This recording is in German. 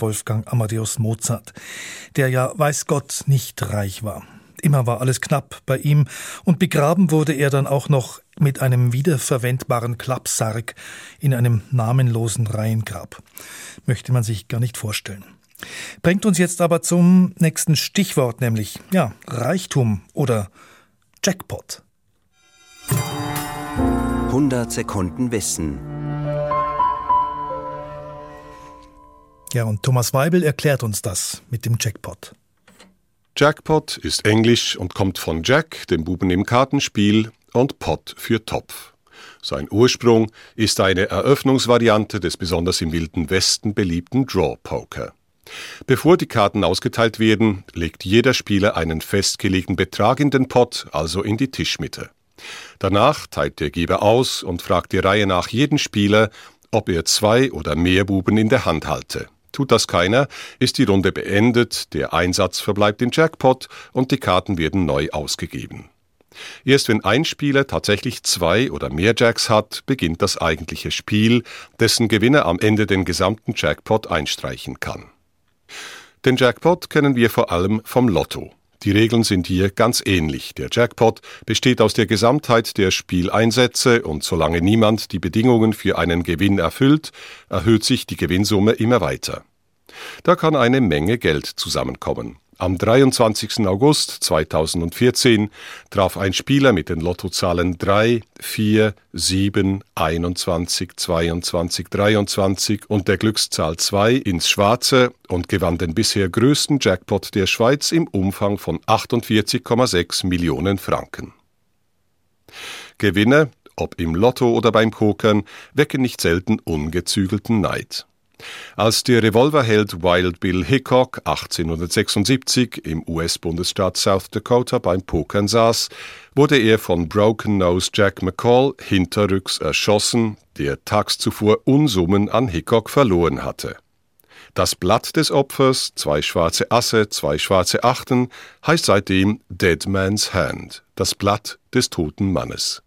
Wolfgang Amadeus Mozart, der ja weiß Gott nicht reich war. Immer war alles knapp bei ihm und begraben wurde er dann auch noch mit einem wiederverwendbaren Klappsarg in einem namenlosen Reihengrab. Möchte man sich gar nicht vorstellen. Bringt uns jetzt aber zum nächsten Stichwort, nämlich ja, Reichtum oder Jackpot. 100 Sekunden Wissen. Ja, und Thomas Weibel erklärt uns das mit dem Jackpot. Jackpot ist Englisch und kommt von Jack, dem Buben im Kartenspiel, und Pot für Topf. Sein Ursprung ist eine Eröffnungsvariante des besonders im Wilden Westen beliebten Draw Poker. Bevor die Karten ausgeteilt werden, legt jeder Spieler einen festgelegten Betrag in den Pot, also in die Tischmitte. Danach teilt der Geber aus und fragt die Reihe nach jeden Spieler, ob er zwei oder mehr Buben in der Hand halte. Tut das keiner, ist die Runde beendet, der Einsatz verbleibt im Jackpot und die Karten werden neu ausgegeben. Erst wenn ein Spieler tatsächlich zwei oder mehr Jacks hat, beginnt das eigentliche Spiel, dessen Gewinner am Ende den gesamten Jackpot einstreichen kann. Den Jackpot kennen wir vor allem vom Lotto. Die Regeln sind hier ganz ähnlich. Der Jackpot besteht aus der Gesamtheit der Spieleinsätze und solange niemand die Bedingungen für einen Gewinn erfüllt, erhöht sich die Gewinnsumme immer weiter. Da kann eine Menge Geld zusammenkommen. Am 23. August 2014 traf ein Spieler mit den Lottozahlen 3, 4, 7, 21, 22, 23 und der Glückszahl 2 ins Schwarze und gewann den bisher größten Jackpot der Schweiz im Umfang von 48,6 Millionen Franken. Gewinne, ob im Lotto oder beim Pokern, wecken nicht selten ungezügelten Neid. Als der Revolverheld Wild Bill Hickok 1876 im US-Bundesstaat South Dakota beim Pokern saß, wurde er von Broken Nose Jack McCall hinterrücks erschossen, der tags zuvor Unsummen an Hickok verloren hatte. Das Blatt des Opfers, zwei schwarze Asse, zwei schwarze Achten, heißt seitdem Dead Man's Hand, das Blatt des toten Mannes.